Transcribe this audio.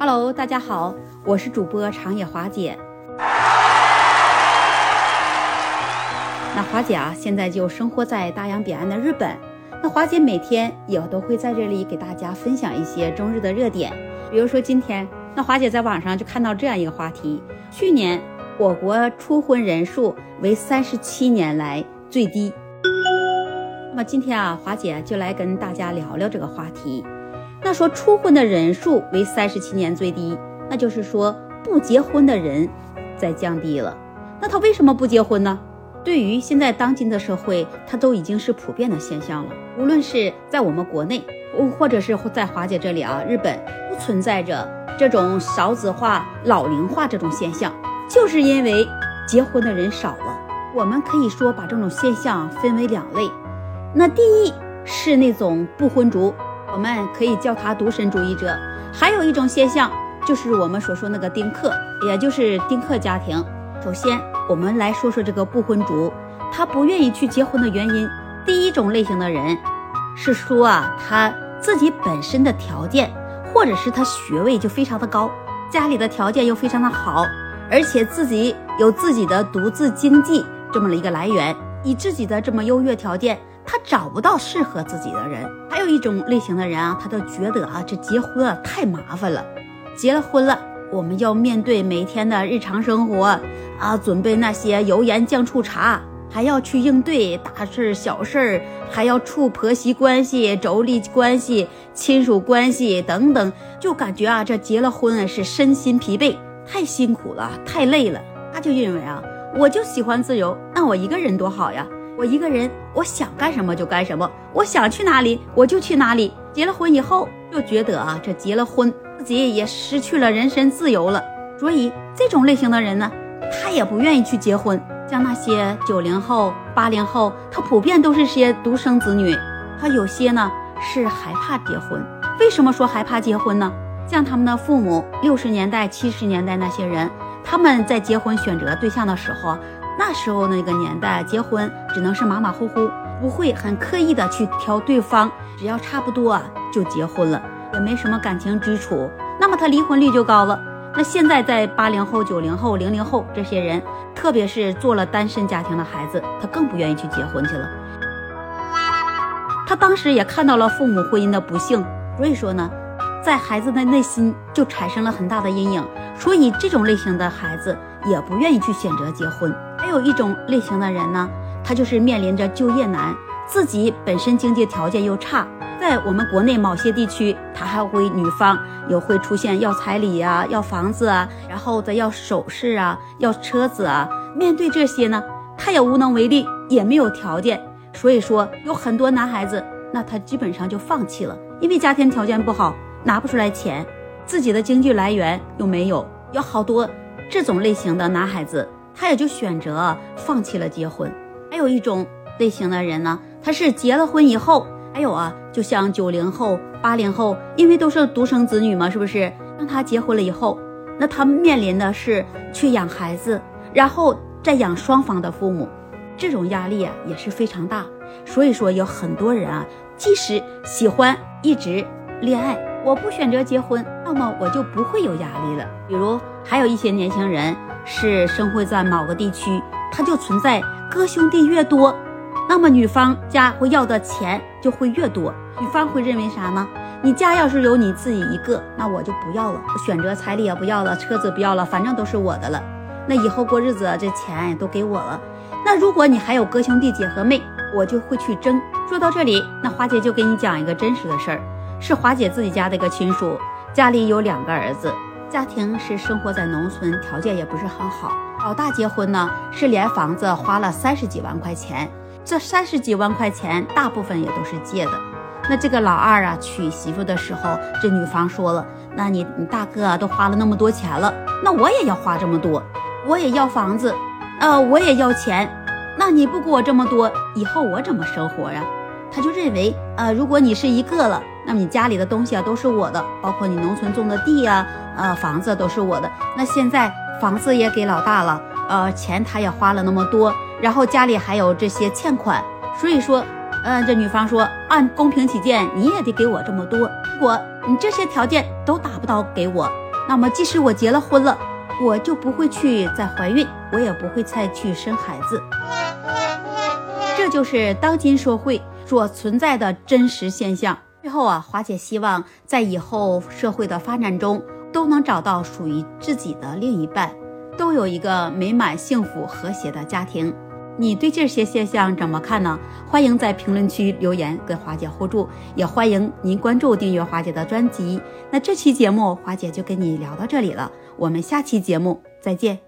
Hello，大家好，我是主播长野华姐。那华姐啊，现在就生活在大洋彼岸的日本。那华姐每天也都会在这里给大家分享一些中日的热点。比如说今天，那华姐在网上就看到这样一个话题：去年我国初婚人数为三十七年来最低。那么今天啊，华姐就来跟大家聊聊这个话题。那说初婚的人数为三十七年最低，那就是说不结婚的人在降低了。那他为什么不结婚呢？对于现在当今的社会，它都已经是普遍的现象了。无论是在我们国内，或者是在华姐这里啊，日本不存在着这种少子化、老龄化这种现象，就是因为结婚的人少了。我们可以说把这种现象分为两类。那第一是那种不婚族。我们可以叫他独身主义者。还有一种现象，就是我们所说那个丁克，也就是丁克家庭。首先，我们来说说这个不婚族，他不愿意去结婚的原因。第一种类型的人是说啊，他自己本身的条件，或者是他学位就非常的高，家里的条件又非常的好，而且自己有自己的独自经济这么的一个来源，以自己的这么优越条件。他找不到适合自己的人，还有一种类型的人啊，他都觉得啊，这结婚啊太麻烦了。结了婚了，我们要面对每天的日常生活啊，准备那些油盐酱醋茶，还要去应对大事小事儿，还要处婆媳关系、妯娌关系、亲属关系等等，就感觉啊，这结了婚是身心疲惫，太辛苦了，太累了。他就认为啊，我就喜欢自由，那我一个人多好呀。我一个人，我想干什么就干什么，我想去哪里我就去哪里。结了婚以后，就觉得啊，这结了婚自己也失去了人身自由了。所以这种类型的人呢，他也不愿意去结婚。像那些九零后、八零后，他普遍都是些独生子女，他有些呢是害怕结婚。为什么说害怕结婚呢？像他们的父母，六十年代、七十年代那些人，他们在结婚选择对象的时候。那时候那个年代，结婚只能是马马虎虎，不会很刻意的去挑对方，只要差不多啊就结婚了，也没什么感情基础，那么他离婚率就高了。那现在在八零后、九零后、零零后这些人，特别是做了单身家庭的孩子，他更不愿意去结婚去了。他当时也看到了父母婚姻的不幸，所以说呢，在孩子的内心就产生了很大的阴影，所以这种类型的孩子也不愿意去选择结婚。还有一种类型的人呢，他就是面临着就业难，自己本身经济条件又差，在我们国内某些地区，他还会女方有会出现要彩礼啊，要房子啊，然后再要首饰啊，要车子啊。面对这些呢，他也无能为力，也没有条件，所以说有很多男孩子，那他基本上就放弃了，因为家庭条件不好，拿不出来钱，自己的经济来源又没有，有好多这种类型的男孩子。他也就选择放弃了结婚。还有一种类型的人呢，他是结了婚以后，还有啊，就像九零后、八零后，因为都是独生子女嘛，是不是？当他结婚了以后，那他面临的是去养孩子，然后再养双方的父母，这种压力啊也是非常大。所以说，有很多人啊，即使喜欢一直恋爱，我不选择结婚，那么我就不会有压力了。比如还有一些年轻人。是生活在某个地区，他就存在哥兄弟越多，那么女方家会要的钱就会越多。女方会认为啥呢？你家要是有你自己一个，那我就不要了，我选择彩礼也不要了，车子不要了，反正都是我的了。那以后过日子这钱都给我了。那如果你还有哥兄弟姐和妹，我就会去争。说到这里，那华姐就给你讲一个真实的事儿，是华姐自己家的一个亲属，家里有两个儿子。家庭是生活在农村，条件也不是很好。老大结婚呢，是连房子花了三十几万块钱，这三十几万块钱大部分也都是借的。那这个老二啊，娶媳妇的时候，这女方说了：“那你你大哥啊，都花了那么多钱了，那我也要花这么多，我也要房子，呃，我也要钱。那你不给我这么多，以后我怎么生活呀？”他就认为，呃，如果你是一个了，那么你家里的东西啊都是我的，包括你农村种的地呀。呃，房子都是我的。那现在房子也给老大了，呃，钱他也花了那么多，然后家里还有这些欠款，所以说，嗯，这女方说，按公平起见，你也得给我这么多。如果你这些条件都达不到给我，那么即使我结了婚了，我就不会去再怀孕，我也不会再去生孩子。这就是当今社会所存在的真实现象。最后啊，华姐希望在以后社会的发展中，都能找到属于自己的另一半，都有一个美满、幸福、和谐的家庭。你对这些现象怎么看呢？欢迎在评论区留言跟华姐互助，也欢迎您关注订阅华姐的专辑。那这期节目华姐就跟你聊到这里了，我们下期节目再见。